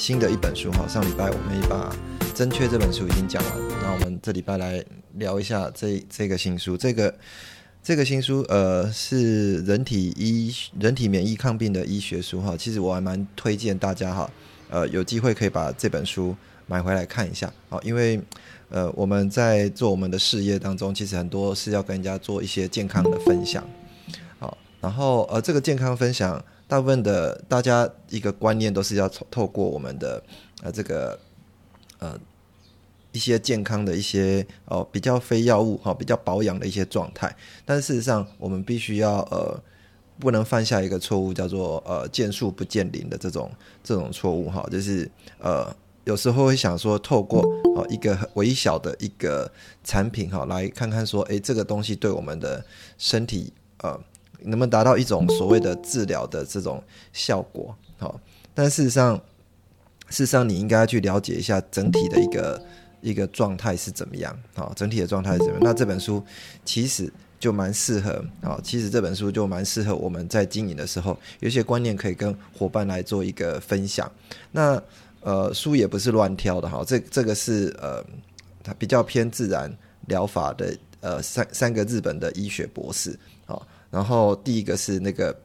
新的一本书哈，上礼拜我们也把《真缺》这本书已经讲完，那我们这礼拜来聊一下这这个新书。这个这个新书呃是人体医人体免疫抗病的医学书哈，其实我还蛮推荐大家哈，呃有机会可以把这本书买回来看一下啊，因为呃我们在做我们的事业当中，其实很多是要跟人家做一些健康的分享，好，然后呃这个健康分享。大部分的大家一个观念都是要透透过我们的呃这个呃一些健康的一些哦比较非药物哈比较保养的一些状态，但事实上我们必须要呃不能犯下一个错误叫做呃见树不见林的这种这种错误哈，就是呃有时候会想说透过哦一个微小的一个产品哈来看看说哎这个东西对我们的身体呃。能不能达到一种所谓的治疗的这种效果？好，但事实上，事实上你应该去了解一下整体的一个一个状态是怎么样。好，整体的状态是怎么样？那这本书其实就蛮适合。好，其实这本书就蛮适合我们在经营的时候，有些观念可以跟伙伴来做一个分享。那呃，书也不是乱挑的。哈，这这个是呃，它比较偏自然疗法的呃三三个日本的医学博士。然后第一个是那个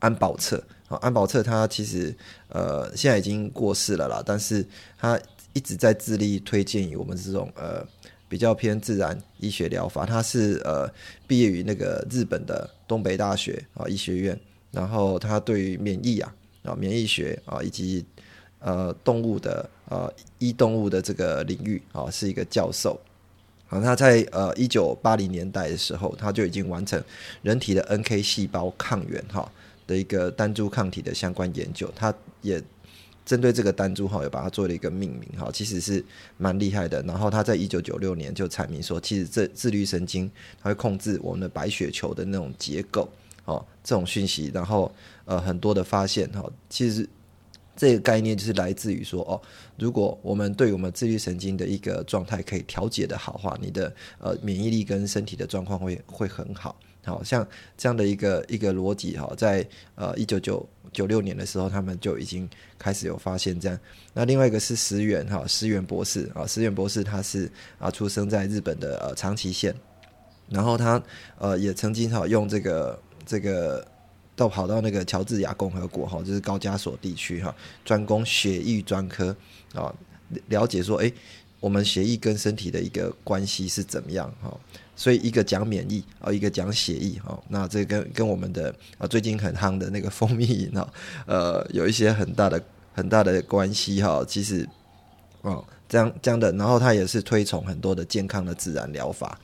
安保策啊，安保策他其实呃现在已经过世了啦，但是他一直在致力推荐于我们这种呃比较偏自然医学疗法。他是呃毕业于那个日本的东北大学啊医学院，然后他对于免疫啊啊免疫学啊以及呃动物的呃医动物的这个领域啊是一个教授。好，他在呃一九八零年代的时候，他就已经完成人体的 NK 细胞抗原哈的一个单株抗体的相关研究。他也针对这个单株哈，有把它做了一个命名哈，其实是蛮厉害的。然后他在一九九六年就阐明说，其实这自律神经它会控制我们的白血球的那种结构哦，这种讯息。然后呃很多的发现哈，其实。这个概念就是来自于说哦，如果我们对我们自律神经的一个状态可以调节的好话，你的呃免疫力跟身体的状况会会很好。好像这样的一个一个逻辑哈，在呃一九九九六年的时候，他们就已经开始有发现这样。那另外一个是石原哈，石原博士啊，石原博士他是啊出生在日本的呃长崎县，然后他呃也曾经哈用这个这个。到跑到那个乔治亚共和国哈，就是高加索地区哈，专攻血液专科啊，了解说，哎，我们血液跟身体的一个关系是怎么样哈？所以一个讲免疫啊，一个讲血液哈，那这跟跟我们的啊最近很夯的那个蜂蜜饮哈，呃，有一些很大的很大的关系哈。其实哦，这样这样的，然后他也是推崇很多的健康的自然疗法。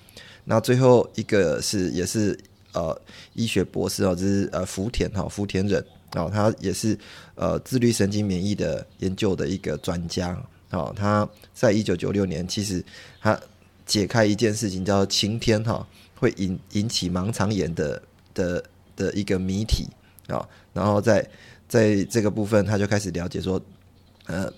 那最后一个是也是。呃，医学博士哦，这是呃福田哈，福田忍哦，他也是呃自律神经免疫的研究的一个专家哦。他在一九九六年，其实他解开一件事情，叫晴天哈会引引起盲肠炎的的的一个谜题啊。然后在在这个部分，他就开始了解说，呃。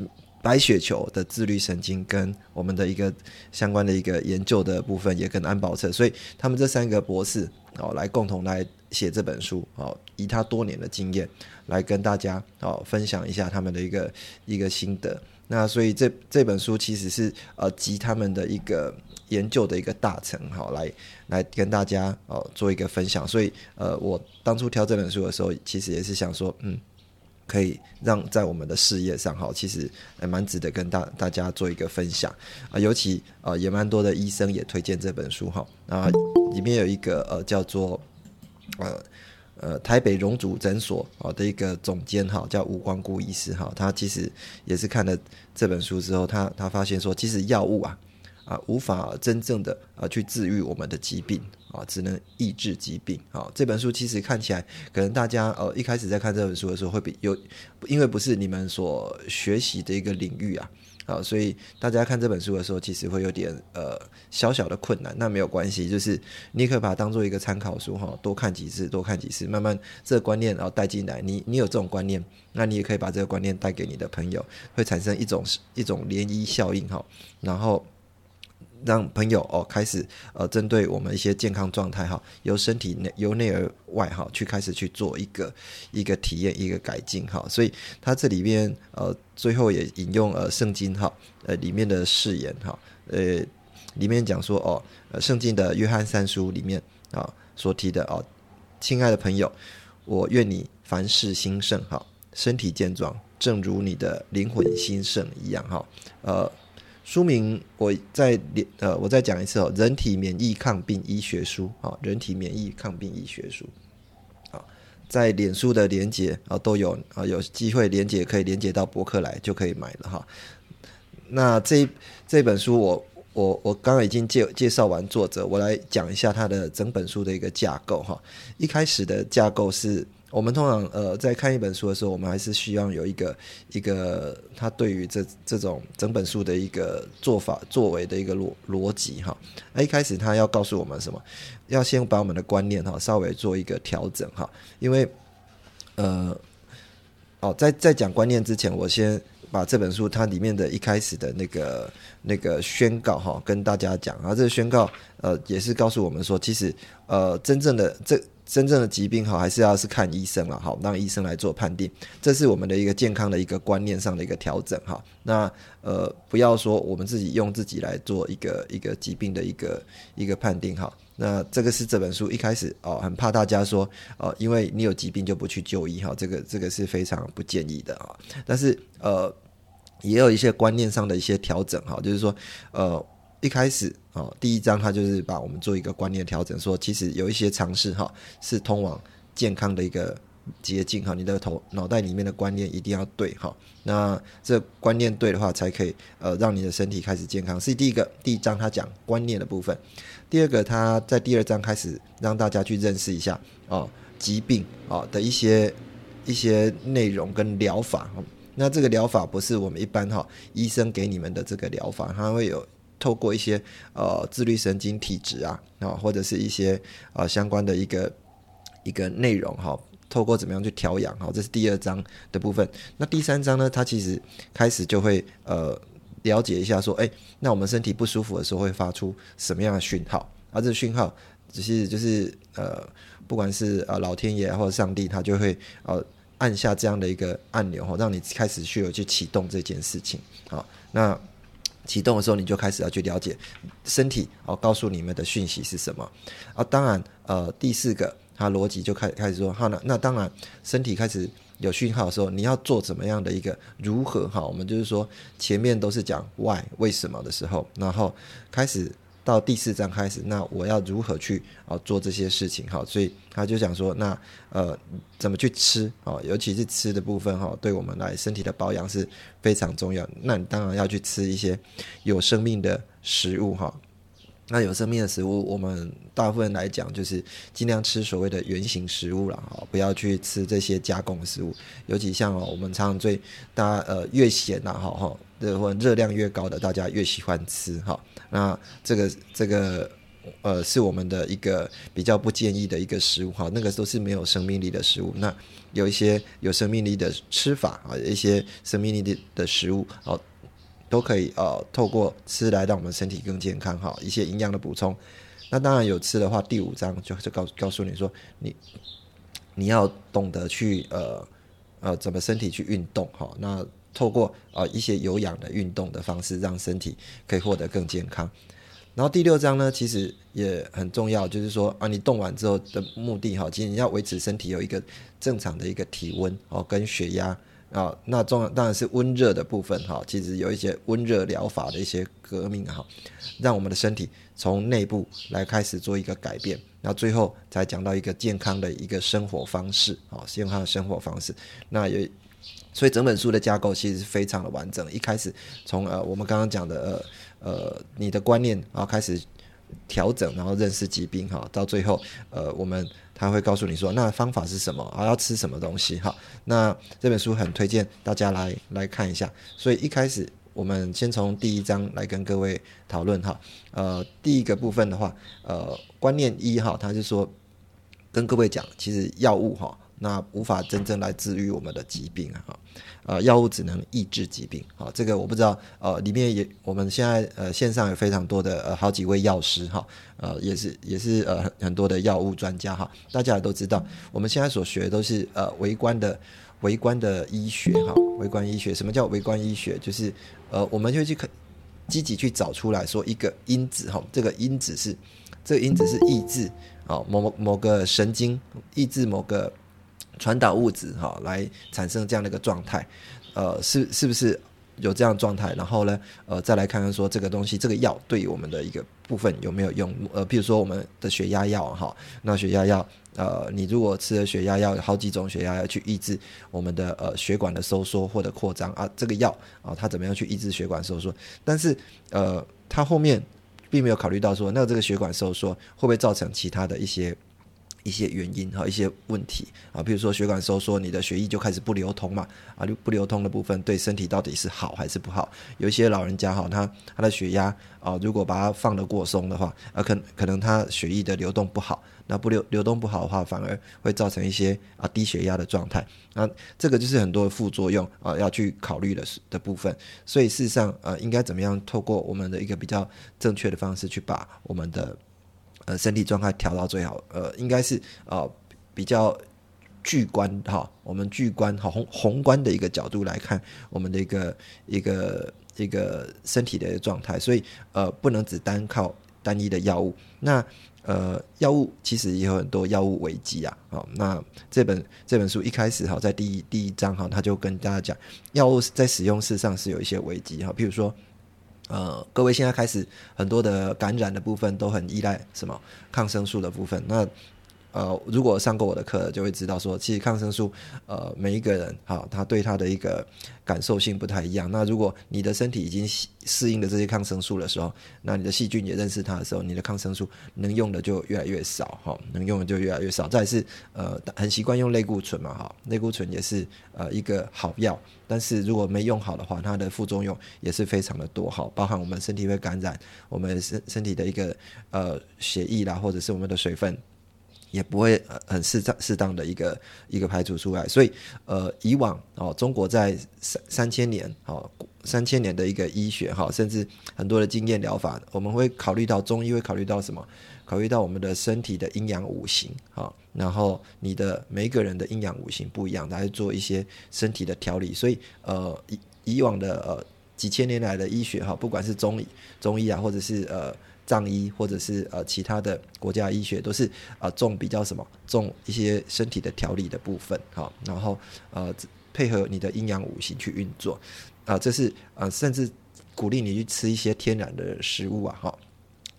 白血球的自律神经跟我们的一个相关的一个研究的部分，也跟安保测，所以他们这三个博士哦，来共同来写这本书哦，以他多年的经验来跟大家哦分享一下他们的一个一个心得。那所以这这本书其实是呃集他们的一个研究的一个大成哈，来来跟大家哦做一个分享。所以呃，我当初挑这本书的时候，其实也是想说嗯。可以让在我们的事业上哈，其实也蛮值得跟大大家做一个分享。啊，尤其呃也蛮多的医生也推荐这本书哈。啊，里面有一个呃叫做呃呃台北荣祖诊所啊的一个总监哈，叫吴光顾医师哈，他其实也是看了这本书之后，他他发现说，其实药物啊啊，无法真正的啊去治愈我们的疾病。啊，只能抑制疾病啊。这本书其实看起来，可能大家呃一开始在看这本书的时候会比有，因为不是你们所学习的一个领域啊。啊，所以大家看这本书的时候，其实会有点呃小小的困难。那没有关系，就是你可以把它当做一个参考书哈，多看几次，多看几次，慢慢这个观念然后带进来。你你有这种观念，那你也可以把这个观念带给你的朋友，会产生一种一种涟漪效应哈，然后。让朋友哦开始呃针对我们一些健康状态哈，由身体内由内而外哈去开始去做一个一个体验一个改进哈，所以他这里边呃最后也引用呃圣经哈呃里面的誓言哈呃里面讲说哦呃圣经的约翰三书里面啊所提的哦亲爱的朋友，我愿你凡事兴盛哈，身体健壮，正如你的灵魂兴盛一样哈呃。书名我再呃，我再讲一次哦，《人体免疫抗病医学书》啊，《人体免疫抗病医学书》啊，在脸书的连接啊都有啊，有机会连接可以连接到博客来就可以买了哈。那这这本书我我我刚刚已经介介绍完作者，我来讲一下它的整本书的一个架构哈。一开始的架构是。我们通常呃在看一本书的时候，我们还是需要有一个一个他对于这这种整本书的一个做法作为的一个逻逻辑哈。那一开始他要告诉我们什么？要先把我们的观念哈稍微做一个调整哈。因为呃哦在在讲观念之前，我先把这本书它里面的一开始的那个那个宣告哈跟大家讲。然后这个宣告呃也是告诉我们说，其实呃真正的这。真正的疾病好，还是要是看医生了，好，让医生来做判定，这是我们的一个健康的一个观念上的一个调整哈。那呃，不要说我们自己用自己来做一个一个疾病的一个一个判定哈。那这个是这本书一开始哦，很怕大家说哦，因为你有疾病就不去就医哈，这个这个是非常不建议的啊。但是呃，也有一些观念上的一些调整哈，就是说呃。一开始啊，第一章他就是把我们做一个观念调整，说其实有一些尝试哈，是通往健康的一个捷径哈。你的头脑袋里面的观念一定要对哈，那这观念对的话，才可以呃让你的身体开始健康。是第一个第一章他讲观念的部分，第二个他在第二章开始让大家去认识一下哦疾病啊的一些一些内容跟疗法。那这个疗法不是我们一般哈医生给你们的这个疗法，它会有。透过一些呃自律神经体质啊啊，或者是一些呃相关的一个一个内容哈，透过怎么样去调养哈，这是第二章的部分。那第三章呢，它其实开始就会呃了解一下说，哎，那我们身体不舒服的时候会发出什么样的讯号？而这讯号只是就是呃，不管是呃老天爷或者上帝，他就会呃按下这样的一个按钮哈，让你开始去有去启动这件事情。好，那。启动的时候，你就开始要去了解身体哦，告诉你们的讯息是什么啊？当然，呃，第四个，它逻辑就开开始说，好那那当然，身体开始有讯号的时候，你要做怎么样的一个如何哈？我们就是说，前面都是讲 why 为什么的时候，然后开始。到第四章开始，那我要如何去啊做这些事情？哈，所以他就讲说，那呃怎么去吃啊？尤其是吃的部分哈，对我们来身体的保养是非常重要。那你当然要去吃一些有生命的食物哈。那有生命的食物，我们大部分来讲就是尽量吃所谓的原形食物了哈，不要去吃这些加工食物。尤其像哦我们常常最大呃越咸呐哈哈，热或热量越高的，大家越喜欢吃哈。那这个这个呃是我们的一个比较不建议的一个食物哈，那个都是没有生命力的食物。那有一些有生命力的吃法啊，一些生命力的的食物哦，都可以呃透过吃来让我们身体更健康哈，一些营养的补充。那当然有吃的话，第五章就就告告诉你说，你你要懂得去呃呃怎么身体去运动哈。那透过啊一些有氧的运动的方式，让身体可以获得更健康。然后第六章呢，其实也很重要，就是说啊，你动完之后的目的哈，其实你要维持身体有一个正常的一个体温哦，跟血压啊。那重要当然是温热的部分哈，其实有一些温热疗法的一些革命哈，让我们的身体从内部来开始做一个改变。那最后才讲到一个健康的一个生活方式啊，健康的生活方式。那也所以整本书的架构其实是非常的完整。一开始从呃我们刚刚讲的呃呃你的观念啊开始调整，然后认识疾病哈，到最后呃我们他会告诉你说那方法是什么啊，要吃什么东西哈。那这本书很推荐大家来来看一下。所以一开始。我们先从第一章来跟各位讨论哈，呃，第一个部分的话，呃，观念一哈，他就说跟各位讲，其实药物哈，那无法真正来治愈我们的疾病啊，呃，药物只能抑制疾病，好，这个我不知道，呃，里面也我们现在呃线上有非常多的呃好几位药师哈，呃，也是也是呃很多的药物专家哈，大家也都知道，我们现在所学都是呃微观的。微观的医学，哈，微观医学，什么叫微观医学？就是，呃，我们就去积极去找出来说一个因子，哈，这个因子是，这个因子是抑制，哦，某某某个神经抑制某个传导物质，哈，来产生这样的一个状态，呃，是是不是？有这样状态，然后呢，呃，再来看看说这个东西，这个药对于我们的一个部分有没有用？呃，譬如说我们的血压药哈，那血压药，呃，你如果吃了血压药，好几种血压药去抑制我们的呃血管的收缩或者扩张啊，这个药啊，它怎么样去抑制血管收缩？但是呃，它后面并没有考虑到说，那这个血管收缩会不会造成其他的一些？一些原因和，一些问题啊，比如说血管收缩，你的血液就开始不流通嘛，啊，不流通的部分对身体到底是好还是不好？有一些老人家哈，他他的血压啊，如果把它放得过松的话，啊，可可能他血液的流动不好，那不流流动不好的话，反而会造成一些啊低血压的状态，那这个就是很多副作用啊要去考虑的的部分。所以事实上呃，应该怎么样透过我们的一个比较正确的方式去把我们的。呃，身体状态调到最好，呃，应该是呃比较巨观哈，我们巨观哈宏宏观的一个角度来看我们的一个一个一个身体的状态，所以呃不能只单靠单一的药物。那呃药物其实也有很多药物危机啊，好，那这本这本书一开始哈在第一第一章哈他就跟大家讲，药物在使用事上是有一些危机哈，比如说。呃，各位现在开始很多的感染的部分都很依赖什么抗生素的部分，那。呃，如果上过我的课，就会知道说，其实抗生素，呃，每一个人哈，他对他的一个感受性不太一样。那如果你的身体已经适应了这些抗生素的时候，那你的细菌也认识它的时候，你的抗生素能用的就越来越少哈，能用的就越来越少。再是呃，很习惯用类固醇嘛哈，类固醇也是呃一个好药，但是如果没用好的话，它的副作用也是非常的多哈，包含我们身体会感染，我们身身体的一个呃血液啦，或者是我们的水分。也不会很适当适当的一个一个排除出来，所以呃，以往哦，中国在三三千年哦，三千年的一个医学哈，甚至很多的经验疗法，我们会考虑到中医会考虑到什么？考虑到我们的身体的阴阳五行哈，然后你的每一个人的阴阳五行不一样，来做一些身体的调理。所以呃，以以往的呃几千年来的医学哈，不管是中医中医啊，或者是呃。藏医或者是呃其他的国家医学都是啊重比较什么重一些身体的调理的部分哈，然后呃配合你的阴阳五行去运作啊，这是呃甚至鼓励你去吃一些天然的食物啊哈，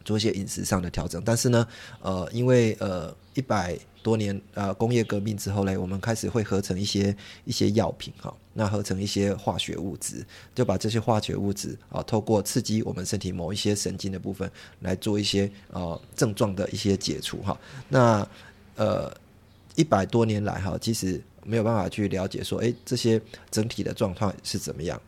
做一些饮食上的调整。但是呢呃因为呃一百。多年呃工业革命之后呢，我们开始会合成一些一些药品哈，那合成一些化学物质，就把这些化学物质啊，透过刺激我们身体某一些神经的部分来做一些呃症状的一些解除哈。那呃一百多年来哈，其实没有办法去了解说，哎，这些整体的状况是怎么样。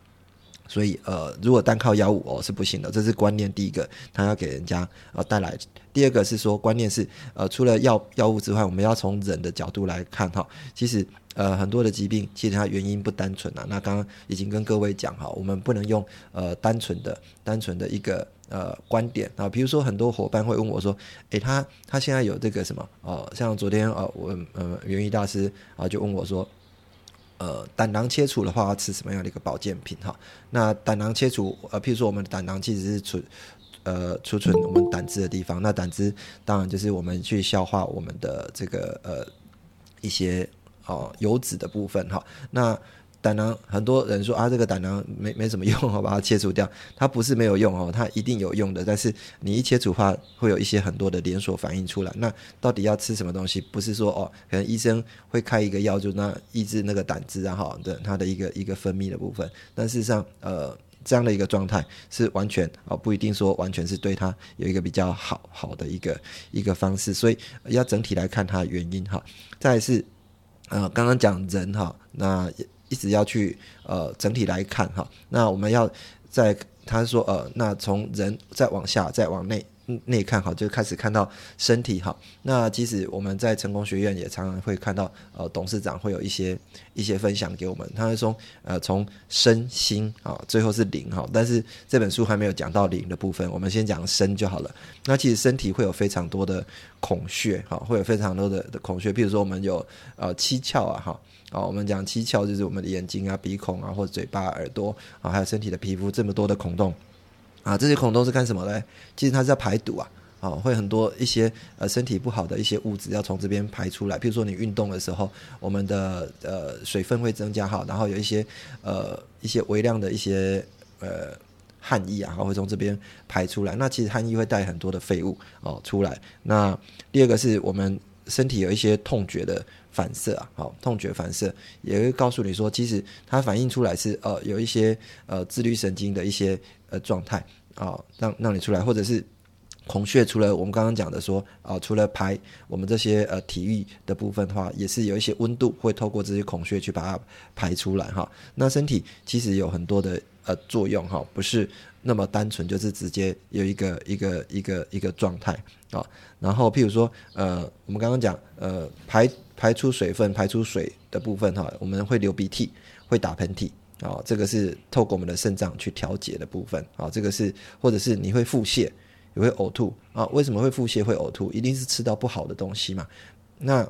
所以，呃，如果单靠药物哦是不行的，这是观念。第一个，它要给人家呃带来；第二个是说，观念是呃，除了药药物之外，我们要从人的角度来看哈。其实，呃，很多的疾病其实它原因不单纯啊。那刚刚已经跟各位讲哈，我们不能用呃单纯的、单纯的一个呃观点啊。比如说，很多伙伴会问我说：“诶，他他现在有这个什么？哦，像昨天呃，我呃元一大师啊就问我说。”呃，胆囊切除的话，要吃什么样的一个保健品哈？那胆囊切除，呃，譬如说我们的胆囊其实是储，呃，储存我们胆汁的地方。那胆汁当然就是我们去消化我们的这个呃一些哦油脂的部分哈。那胆囊很多人说啊，这个胆囊没没什么用 哦，把它切除掉。它不是没有用哦，它一定有用的。但是你一切除话，会有一些很多的连锁反应出来。那到底要吃什么东西？不是说哦，可能医生会开一个药，就那抑制那个胆汁啊，哈的它的一个一个分泌的部分。但事实上，呃，这样的一个状态是完全啊，不一定说完全是对它有一个比较好好的一个一个方式。所以要整体来看它的原因哈。再是呃，刚刚讲人哈，那。一直要去呃整体来看哈，那我们要在他说呃，那从人再往下再往内内看哈，就开始看到身体哈。那其实我们在成功学院也常常会看到呃董事长会有一些一些分享给我们，他会说呃从身心啊，最后是灵哈。但是这本书还没有讲到灵的部分，我们先讲身就好了。那其实身体会有非常多的孔穴哈，会有非常多的的孔穴，比如说我们有呃七窍啊哈。啊，我们讲七窍就是我们的眼睛啊、鼻孔啊，或者嘴巴、耳朵啊，还有身体的皮肤这么多的孔洞啊，这些孔洞是干什么呢？其实它是要排毒啊，啊，会很多一些呃身体不好的一些物质要从这边排出来。比如说你运动的时候，我们的呃水分会增加哈，然后有一些呃一些微量的一些呃汗液啊，会从这边排出来。那其实汗液会带很多的废物哦出来。那第二个是我们身体有一些痛觉的。反射啊，好，痛觉反射也会告诉你说，其实它反映出来是呃有一些呃自律神经的一些呃状态啊，让让你出来，或者是孔穴，除了我们刚刚讲的说啊，除了排我们这些呃体育的部分的话，也是有一些温度会透过这些孔穴去把它排出来哈。那身体其实有很多的呃作用哈，不是那么单纯，就是直接有一个一个一个一个状态啊。然后譬如说呃，我们刚刚讲呃排。排出水分、排出水的部分哈，我们会流鼻涕、会打喷嚏啊，这个是透过我们的肾脏去调节的部分啊，这个是或者是你会腹泻，也会呕吐啊？为什么会腹泻、会呕吐？一定是吃到不好的东西嘛？那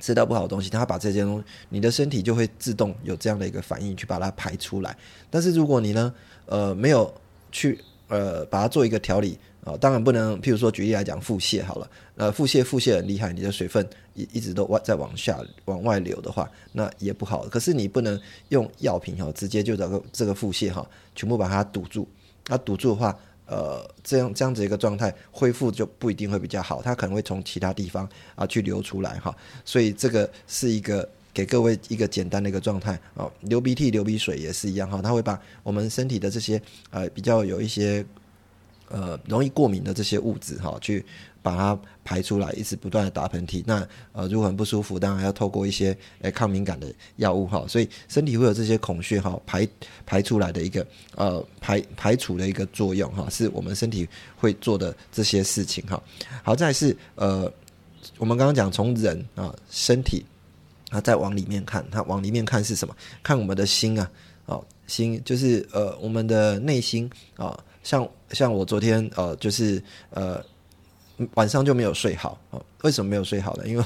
吃到不好的东西，它把这些东西，你的身体就会自动有这样的一个反应去把它排出来。但是如果你呢，呃，没有去呃把它做一个调理。啊，当然不能，譬如说举例来讲，腹泻好了，呃，腹泻腹泻很厉害，你的水分一一直都外在往下往外流的话，那也不好。可是你不能用药品哈，直接就这个这个腹泻哈，全部把它堵住。那堵住的话，呃，这样这样子一个状态恢复就不一定会比较好，它可能会从其他地方啊去流出来哈。所以这个是一个给各位一个简单的一个状态啊，流鼻涕、流鼻水也是一样哈，它会把我们身体的这些呃比较有一些。呃，容易过敏的这些物质哈，去把它排出来，一直不断的打喷嚏。那呃，如果很不舒服，当然要透过一些诶抗敏感的药物哈。所以身体会有这些孔穴哈排排出来的一个呃排排除的一个作用哈，是我们身体会做的这些事情哈。好在是呃，我们刚刚讲从人啊身体啊再往里面看，它往里面看是什么？看我们的心啊，哦心就是呃我们的内心啊。像像我昨天呃，就是呃晚上就没有睡好啊？为什么没有睡好呢？因为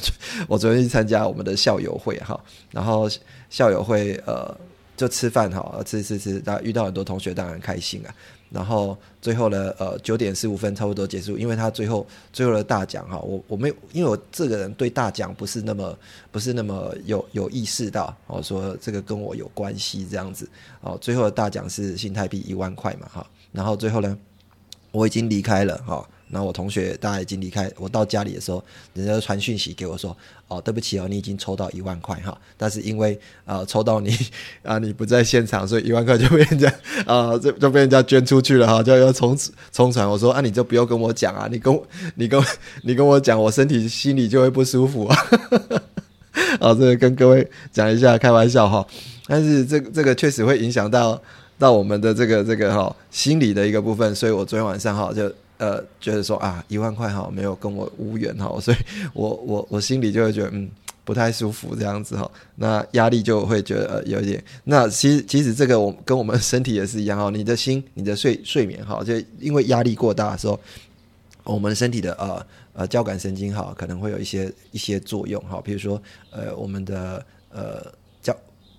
我昨天去参加我们的校友会哈，然后校友会呃就吃饭哈，吃吃吃，大家遇到很多同学当然开心啊。然后最后呢，呃九点十五分差不多结束，因为他最后最后的大奖哈，我我没有，因为我这个人对大奖不是那么不是那么有有意识到哦，说这个跟我有关系这样子哦，最后的大奖是新台币一万块嘛哈。然后最后呢，我已经离开了哈。那我同学大家已经离开，我到家里的时候，人家传讯息给我说：“哦，对不起哦，你已经抽到一万块哈。但是因为呃抽到你 啊，你不在现场，所以一万块就被人家啊，就就被人家捐出去了哈，就要从从传。我说啊，你就不要跟我讲啊，你跟 你跟你跟我讲，我身体心里就会不舒服啊。好，这个跟各位讲一下，开玩笑哈。但是这这个确实会影响到。到我们的这个这个哈心理的一个部分，所以我昨天晚上哈就呃觉得说啊一万块哈没有跟我无缘哈，所以我我我心里就会觉得嗯不太舒服这样子哈，那压力就会觉得有一点。那其实其实这个我跟我们身体也是一样哈，你的心你的睡睡眠哈，就因为压力过大的时候，我们身体的呃呃交感神经哈可能会有一些一些作用哈，比如说呃我们的呃。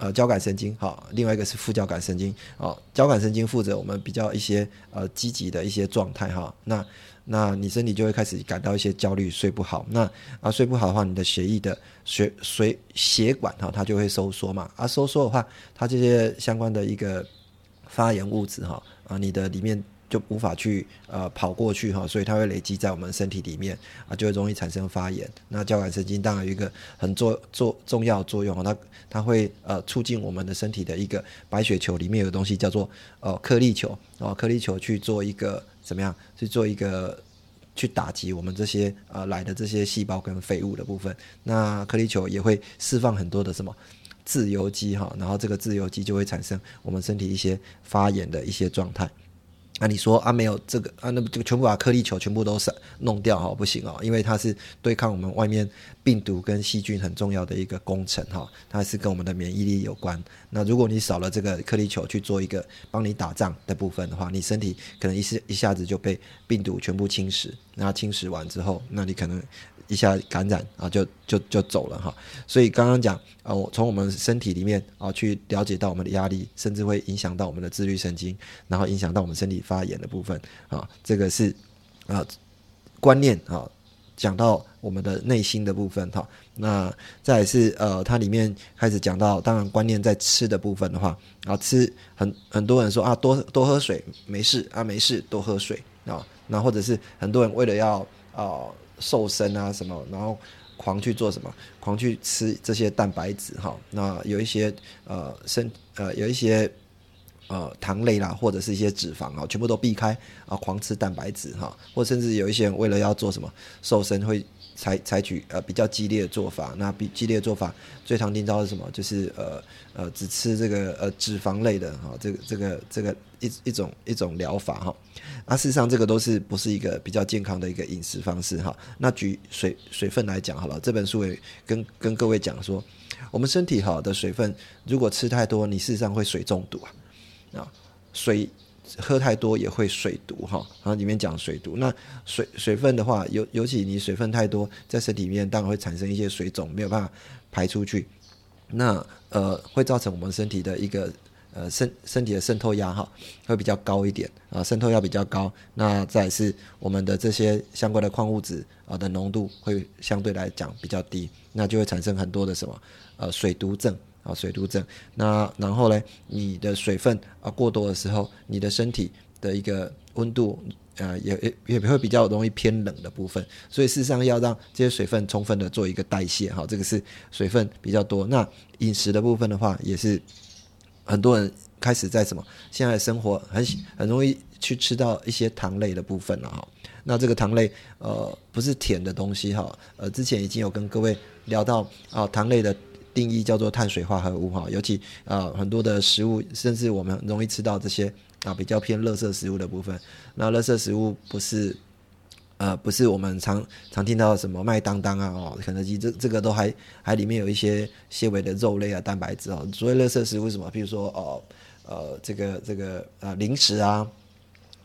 呃交感神经，好，另外一个是副交感神经，哦，交感神经负责我们比较一些呃积极的一些状态哈，那那你身体就会开始感到一些焦虑，睡不好，那啊睡不好的话，你的血液的血血血管哈，它就会收缩嘛，啊收缩的话，它这些相关的一个发炎物质哈，啊你的里面。就无法去呃跑过去哈，所以它会累积在我们身体里面啊，就会容易产生发炎。那交感神经当然有一个很作作重要作用它它会呃促进我们的身体的一个白血球里面有东西叫做呃颗粒球啊，颗粒球去做一个怎么样去做一个去打击我们这些呃来的这些细胞跟废物的部分。那颗粒球也会释放很多的什么自由基哈，然后这个自由基就会产生我们身体一些发炎的一些状态。那你说啊，没有这个啊，那这个全部把颗粒球全部都是弄掉哈，不行哦，因为它是对抗我们外面病毒跟细菌很重要的一个工程哈，它是跟我们的免疫力有关。那如果你少了这个颗粒球去做一个帮你打仗的部分的话，你身体可能一时一下子就被病毒全部侵蚀。那侵蚀完之后，那你可能。一下感染啊，就就就走了哈。所以刚刚讲啊，我从我们身体里面啊去了解到我们的压力，甚至会影响到我们的自律神经，然后影响到我们身体发炎的部分啊。这个是啊观念啊，讲到我们的内心的部分哈。那再是呃，它里面开始讲到，当然观念在吃的部分的话啊，吃很很多人说啊，多多喝水没事啊，没事多喝水啊。那或者是很多人为了要啊。瘦身啊什么，然后狂去做什么，狂去吃这些蛋白质哈。那有一些呃身呃有一些呃糖类啦，或者是一些脂肪啊，全部都避开啊，狂吃蛋白质哈。或甚至有一些人为了要做什么瘦身，会采采取呃比较激烈的做法。那比激烈的做法最常听到是什么？就是呃呃只吃这个呃脂肪类的哈，这个这个这个一一种一种疗法哈。那事实上，这个都是不是一个比较健康的一个饮食方式哈？那举水水分来讲好了，这本书也跟跟各位讲说，我们身体好的水分，如果吃太多，你事实上会水中毒啊。啊，水喝太多也会水毒哈。然后里面讲水毒，那水水分的话，尤尤其你水分太多，在身体里面当然会产生一些水肿，没有办法排出去，那呃会造成我们身体的一个。呃，身身体的渗透压哈会比较高一点啊，渗透压比较高，那再是我们的这些相关的矿物质啊的浓度会相对来讲比较低，那就会产生很多的什么呃水毒症啊水毒症。那然后呢，你的水分啊过多的时候，你的身体的一个温度呃也也也会比较容易偏冷的部分，所以事实上要让这些水分充分的做一个代谢哈，这个是水分比较多。那饮食的部分的话也是。很多人开始在什么？现在生活很很容易去吃到一些糖类的部分了哈。那这个糖类呃不是甜的东西哈。呃，之前已经有跟各位聊到啊，糖类的定义叫做碳水化合物哈。尤其啊很多的食物，甚至我们容易吃到这些啊比较偏垃圾食物的部分。那垃圾食物不是。呃，不是我们常常听到什么麦当当啊，哦，肯德基这这个都还还里面有一些纤维的肉类啊，蛋白质哦。所谓垃圾食物什么？比如说哦，呃，这个这个啊，零食啊，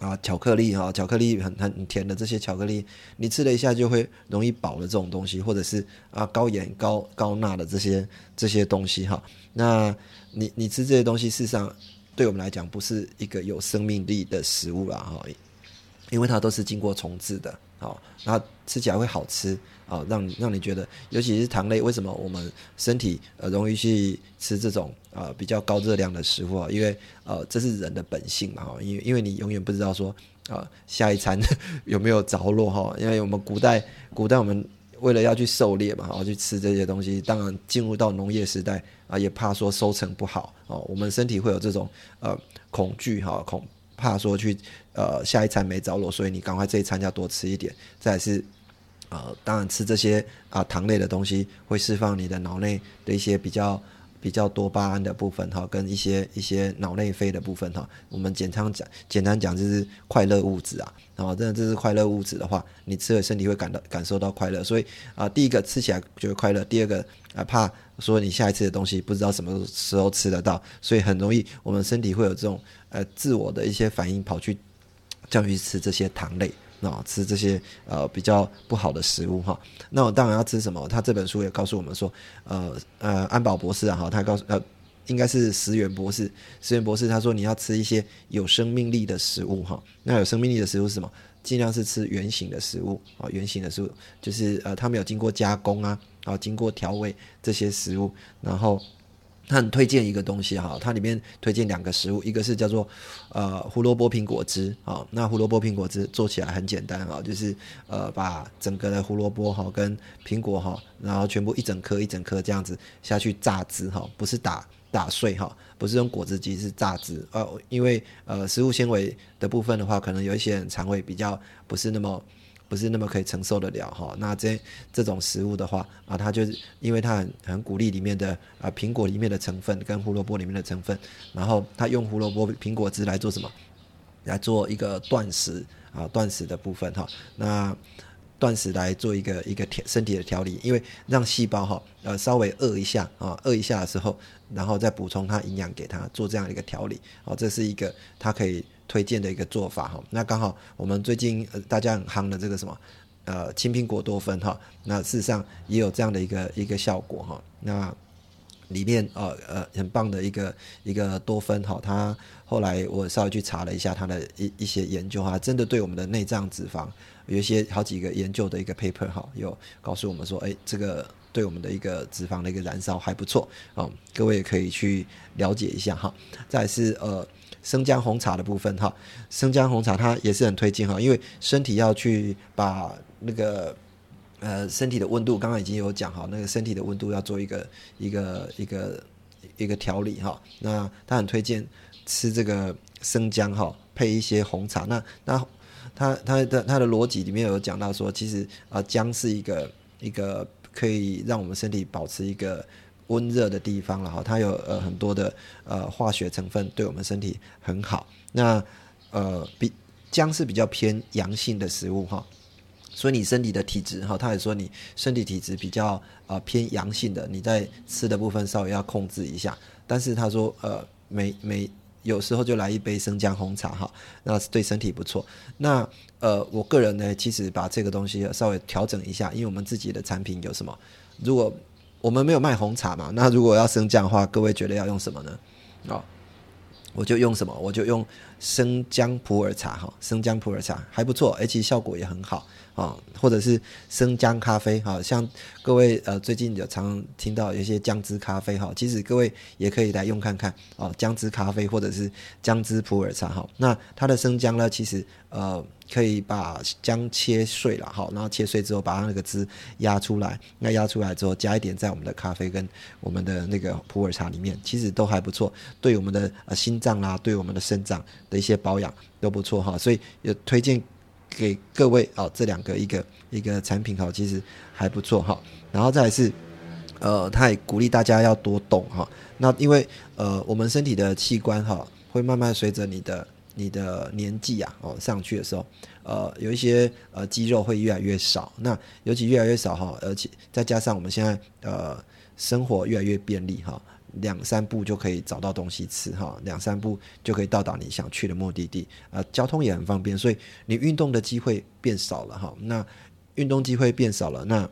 啊，巧克力哈，巧克力很很甜的这些巧克力，你吃了一下就会容易饱的这种东西，或者是啊高盐高高钠的这些这些东西哈。那你你吃这些东西，事实上对我们来讲不是一个有生命力的食物啦哈。因为它都是经过重置的，好，那吃起来会好吃，啊，让让你觉得，尤其是糖类，为什么我们身体呃容易去吃这种啊比较高热量的食物啊？因为呃这是人的本性嘛，哈，因为因为你永远不知道说啊下一餐 有没有着落哈，因为我们古代古代我们为了要去狩猎嘛，然后去吃这些东西，当然进入到农业时代啊，也怕说收成不好哦，我们身体会有这种呃恐惧哈恐。怕说去呃下一餐没着落，所以你赶快这一餐要多吃一点。再是呃，当然吃这些啊糖类的东西会释放你的脑内的一些比较比较多巴胺的部分哈，跟一些一些脑内啡的部分哈。我们简单讲简单讲就是快乐物质啊。然后真的这是快乐物质的话，你吃了身体会感到感受到快乐。所以啊，第一个吃起来觉得快乐，第二个啊怕说你下一次的东西不知道什么时候吃得到，所以很容易我们身体会有这种。呃，自我的一些反应跑去教育吃这些糖类，啊，吃这些呃比较不好的食物哈。那我当然要吃什么？他这本书也告诉我们说，呃呃，安保博士啊哈，他告诉呃，应该是石原博士，石原博士他说你要吃一些有生命力的食物哈。那有生命力的食物是什么？尽量是吃原形的食物啊，原形的食物就是呃，他们有经过加工啊，啊，经过调味这些食物。然后他很推荐一个东西哈，它里面推荐两个食物，一个是叫做呃胡萝卜苹果汁啊。那胡萝卜苹果汁做起来很简单啊，就是呃把整个的胡萝卜哈跟苹果哈，然后全部一整颗一整颗这样子下去榨汁哈，不是打。打碎哈，不是用果汁机，是榨汁。呃，因为呃，食物纤维的部分的话，可能有一些人肠胃比较不是那么不是那么可以承受得了哈。那这这种食物的话啊，它就是因为它很很鼓励里面的啊苹果里面的成分跟胡萝卜里面的成分，然后它用胡萝卜苹果汁来做什么？来做一个断食啊断食的部分哈。那断食来做一个一个调身体的调理，因为让细胞哈呃稍微饿一下啊饿一下的时候。然后再补充它营养给它，做这样一个调理，哦，这是一个它可以推荐的一个做法哈。那刚好我们最近呃大家很夯的这个什么呃青苹果多酚哈，那事实上也有这样的一个一个效果哈。那里面呃呃很棒的一个一个多酚哈，它后来我稍微去查了一下它的一一些研究哈，真的对我们的内脏脂肪有一些好几个研究的一个 paper 哈，有告诉我们说，哎这个。对我们的一个脂肪的一个燃烧还不错啊，各位也可以去了解一下哈。再是呃生姜红茶的部分哈，生姜红茶它也是很推荐哈，因为身体要去把那个呃身体的温度，刚刚已经有讲哈，那个身体的温度要做一个一个一个一个调理哈。那他很推荐吃这个生姜哈，配一些红茶。那那他他的他的逻辑里面有讲到说，其实啊姜是一个一个。可以让我们身体保持一个温热的地方了哈，它有呃很多的呃化学成分，对我们身体很好。那呃比姜是比较偏阳性的食物哈，所以你身体的体质哈，他也说你身体体质比较呃偏阳性的，你在吃的部分稍微要控制一下。但是他说呃每每有时候就来一杯生姜红茶哈，那是对身体不错。那呃，我个人呢，其实把这个东西稍微调整一下，因为我们自己的产品有什么？如果我们没有卖红茶嘛，那如果要生姜的话，各位觉得要用什么呢？啊，我就用什么？我就用生姜普洱茶哈，生姜普洱茶还不错，而且效果也很好。啊，或者是生姜咖啡，哈，像各位呃最近有常听到有一些姜汁咖啡，哈，其实各位也可以来用看看哦，姜汁咖啡或者是姜汁普洱茶，哈，那它的生姜呢，其实呃可以把姜切碎了，哈，然后切碎之后把它那个汁压出来，那压出来之后加一点在我们的咖啡跟我们的那个普洱茶里面，其实都还不错，对我们的呃心脏啦，对我们的肾脏的一些保养都不错哈，所以也推荐。给各位哦，这两个一个一个产品哈，其实还不错哈。然后再是，呃，他也鼓励大家要多动哈。那因为呃，我们身体的器官哈，会慢慢随着你的你的年纪啊哦上去的时候，呃，有一些呃肌肉会越来越少。那尤其越来越少哈，而且再加上我们现在呃生活越来越便利哈。两三步就可以找到东西吃哈，两三步就可以到达你想去的目的地，呃，交通也很方便，所以你运动的机会变少了哈。那运动机会变少了，那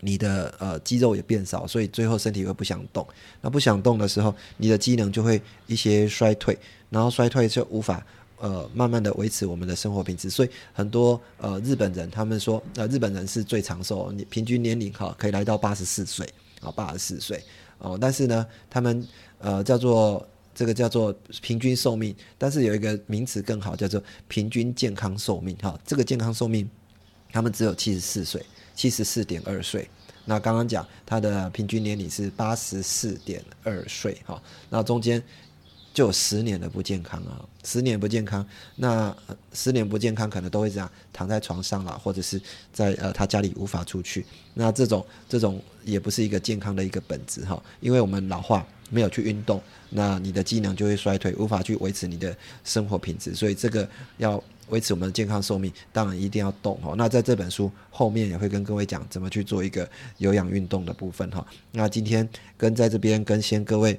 你的呃肌肉也变少，所以最后身体会不想动。那不想动的时候，你的机能就会一些衰退，然后衰退就无法呃慢慢的维持我们的生活品质。所以很多呃日本人他们说，呃日本人是最长寿，你平均年龄哈可以来到八十四岁啊，八十四岁。哦，但是呢，他们呃叫做这个叫做平均寿命，但是有一个名词更好，叫做平均健康寿命哈。这个健康寿命，他们只有七十四岁，七十四点二岁。那刚刚讲他的平均年龄是八十四点二岁哈，那中间。就有十年的不健康啊，十年不健康，那十年不健康可能都会这样躺在床上啦，或者是在呃他家里无法出去，那这种这种也不是一个健康的一个本质哈，因为我们老化没有去运动，那你的机能就会衰退，无法去维持你的生活品质，所以这个要维持我们的健康寿命，当然一定要动哈。那在这本书后面也会跟各位讲怎么去做一个有氧运动的部分哈。那今天跟在这边跟先各位。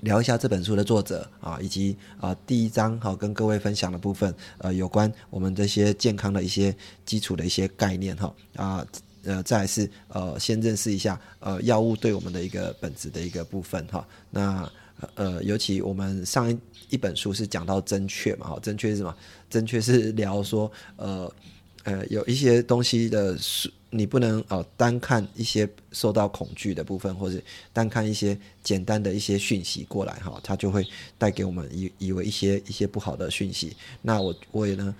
聊一下这本书的作者啊，以及啊第一章哈跟各位分享的部分，呃，有关我们这些健康的一些基础的一些概念哈啊，呃，再是呃，先认识一下呃药物对我们的一个本质的一个部分哈。那呃，尤其我们上一一本书是讲到正确嘛，哈，正确是什么？正确是聊说呃呃有一些东西的你不能哦单看一些受到恐惧的部分，或者单看一些简单的一些讯息过来哈，它就会带给我们以以为一些一些不好的讯息。那我我也呢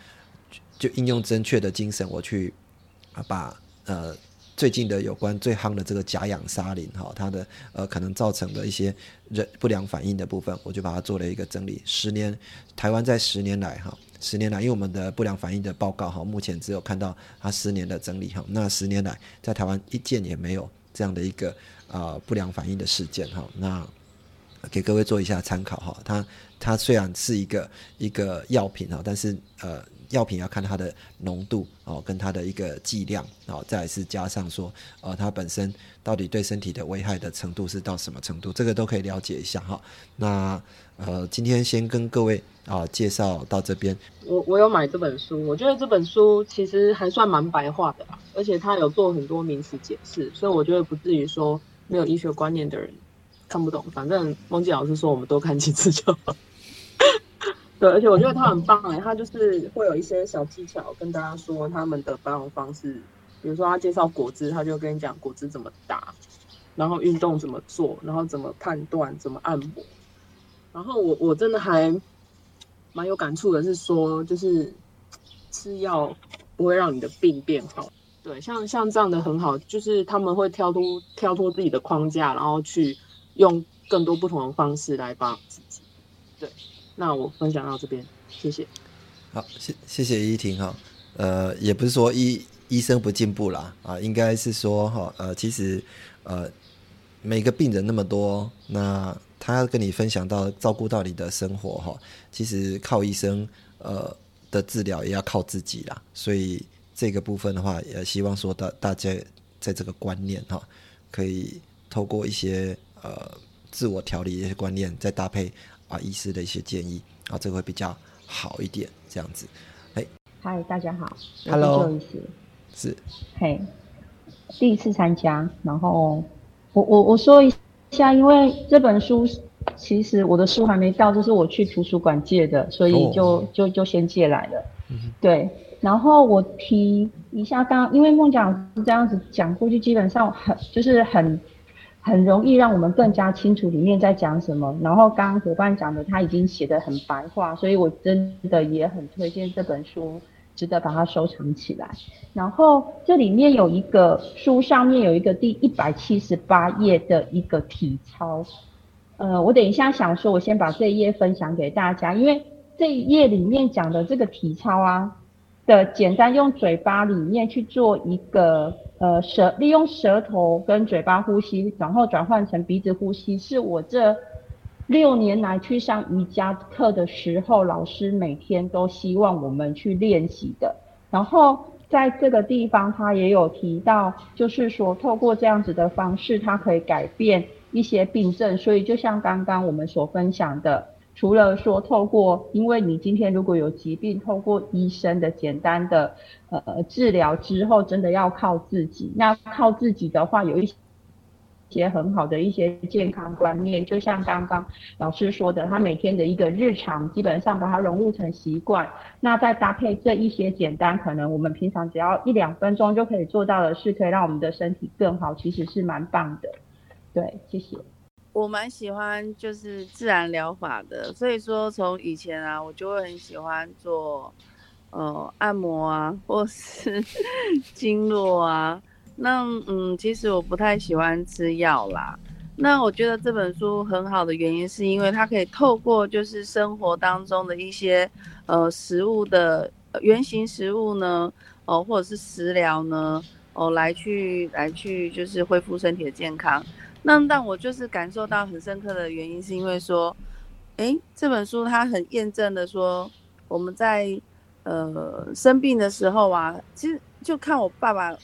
就应用正确的精神，我去啊把。呃，最近的有关最夯的这个甲氧沙林哈，它的呃可能造成的一些人不良反应的部分，我就把它做了一个整理。十年，台湾在十年来哈，十年来，因为我们的不良反应的报告哈，目前只有看到它十年的整理哈。那十年来，在台湾一件也没有这样的一个啊不良反应的事件哈。那给各位做一下参考哈。它它虽然是一个一个药品哈，但是呃。药品要看它的浓度哦，跟它的一个剂量哦，再是加上说，呃，它本身到底对身体的危害的程度是到什么程度，这个都可以了解一下哈。那呃，今天先跟各位啊介绍到这边。我我有买这本书，我觉得这本书其实还算蛮白话的啦，而且它有做很多名词解释，所以我觉得不至于说没有医学观念的人看不懂。反正孟吉老师说，我们多看几次就好。对，而且我觉得他很棒哎，他就是会有一些小技巧跟大家说他们的保养方式，比如说他介绍果汁，他就跟你讲果汁怎么打，然后运动怎么做，然后怎么判断，怎么按摩。然后我我真的还蛮有感触的，是说就是吃药不会让你的病变好。对，像像这样的很好，就是他们会跳脱跳脱自己的框架，然后去用更多不同的方式来帮自己。对。那我分享到这边，谢谢。好，谢谢谢依婷哈。呃，也不是说医医生不进步啦，啊，应该是说哈，呃，其实呃，每个病人那么多，那他要跟你分享到照顾到你的生活哈，其实靠医生呃的治疗也要靠自己啦。所以这个部分的话，也希望说大大家在这个观念哈，可以透过一些呃自我调理一些观念，再搭配。啊，医师的一些建议啊，这个会比较好一点，这样子。哎，嗨，大家好，Hello，是，嘿，第一次参加，然后我我我说一下，因为这本书其实我的书还没到，就是我去图书馆借的，所以就就就先借来了。嗯，对，然后我提一下，刚因为梦讲是这样子讲过去，基本上很就是很。很容易让我们更加清楚里面在讲什么。然后刚刚伙伴讲的，他已经写的很白话，所以我真的也很推荐这本书，值得把它收藏起来。然后这里面有一个书上面有一个第一百七十八页的一个体操，呃，我等一下想说，我先把这一页分享给大家，因为这一页里面讲的这个体操啊的简单，用嘴巴里面去做一个。呃，舌利用舌头跟嘴巴呼吸，然后转换成鼻子呼吸，是我这六年来去上瑜伽课的时候，老师每天都希望我们去练习的。然后在这个地方，他也有提到，就是说透过这样子的方式，它可以改变一些病症。所以就像刚刚我们所分享的。除了说透过，因为你今天如果有疾病，透过医生的简单的呃治疗之后，真的要靠自己。那靠自己的话，有一些很好的一些健康观念，就像刚刚老师说的，他每天的一个日常，基本上把它融入成习惯。那再搭配这一些简单，可能我们平常只要一两分钟就可以做到的事，可以让我们的身体更好，其实是蛮棒的。对，谢谢。我蛮喜欢就是自然疗法的，所以说从以前啊，我就会很喜欢做呃按摩啊，或是 经络啊。那嗯，其实我不太喜欢吃药啦。那我觉得这本书很好的原因，是因为它可以透过就是生活当中的一些呃食物的原型食物呢，哦或者是食疗呢，哦来去来去就是恢复身体的健康。那但我就是感受到很深刻的原因，是因为说，哎，这本书它很验证的说，我们在呃生病的时候啊，其实就看我爸爸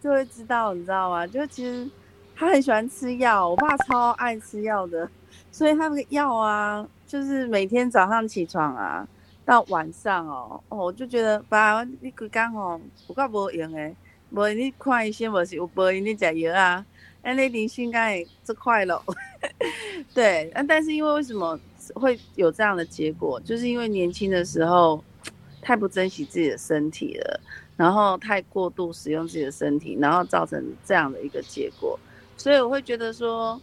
就会知道，你知道吗？就其实他很喜欢吃药，我爸超爱吃药的，所以他那个药啊，就是每天早上起床啊，到晚上哦，哦，我就觉得爸，你刚刚哦，我怪不用诶。无你看医生，无是有无因你食药啊，安尼人心肝会这快了。对，那但是因为为什么会有这样的结果？就是因为年轻的时候太不珍惜自己的身体了，然后太过度使用自己的身体，然后造成这样的一个结果。所以我会觉得说，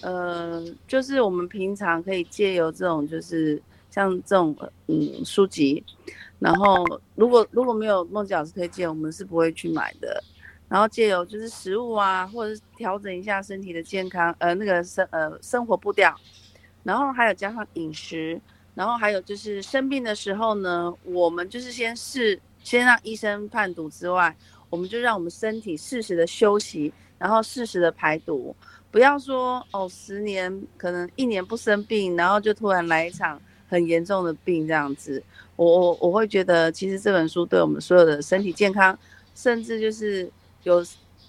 呃，就是我们平常可以借由这种，就是像这种嗯书籍，然后如果如果没有孟老师推荐，我们是不会去买的。然后借由就是食物啊，或者是调整一下身体的健康，呃，那个生呃生活步调，然后还有加上饮食，然后还有就是生病的时候呢，我们就是先试，先让医生判毒之外，我们就让我们身体适时的休息，然后适时的排毒，不要说哦十年可能一年不生病，然后就突然来一场很严重的病这样子，我我我会觉得其实这本书对我们所有的身体健康，甚至就是。有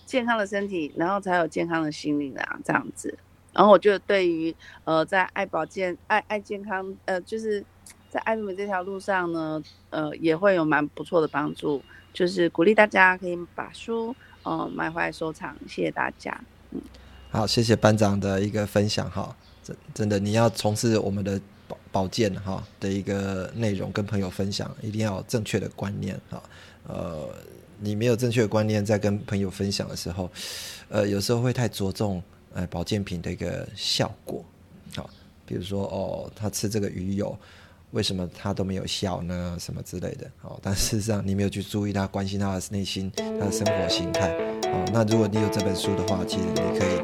健康的身体，然后才有健康的心灵啊，这样子。然后我觉得，对于呃，在爱保健、爱爱健康，呃，就是在爱美这条路上呢，呃，也会有蛮不错的帮助。就是鼓励大家可以把书，呃，买回来收藏。谢谢大家。嗯，好，谢谢班长的一个分享哈。真真的，你要从事我们的保保健哈的一个内容，跟朋友分享，一定要有正确的观念哈。呃。你没有正确的观念，在跟朋友分享的时候，呃，有时候会太着重呃保健品的一个效果，好，比如说哦，他吃这个鱼油，为什么他都没有效呢？什么之类的，哦，但事实上你没有去注意他，关心他的内心，他的生活形态，哦，那如果你有这本书的话，其实你可以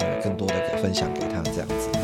呃更多的分享给他这样子。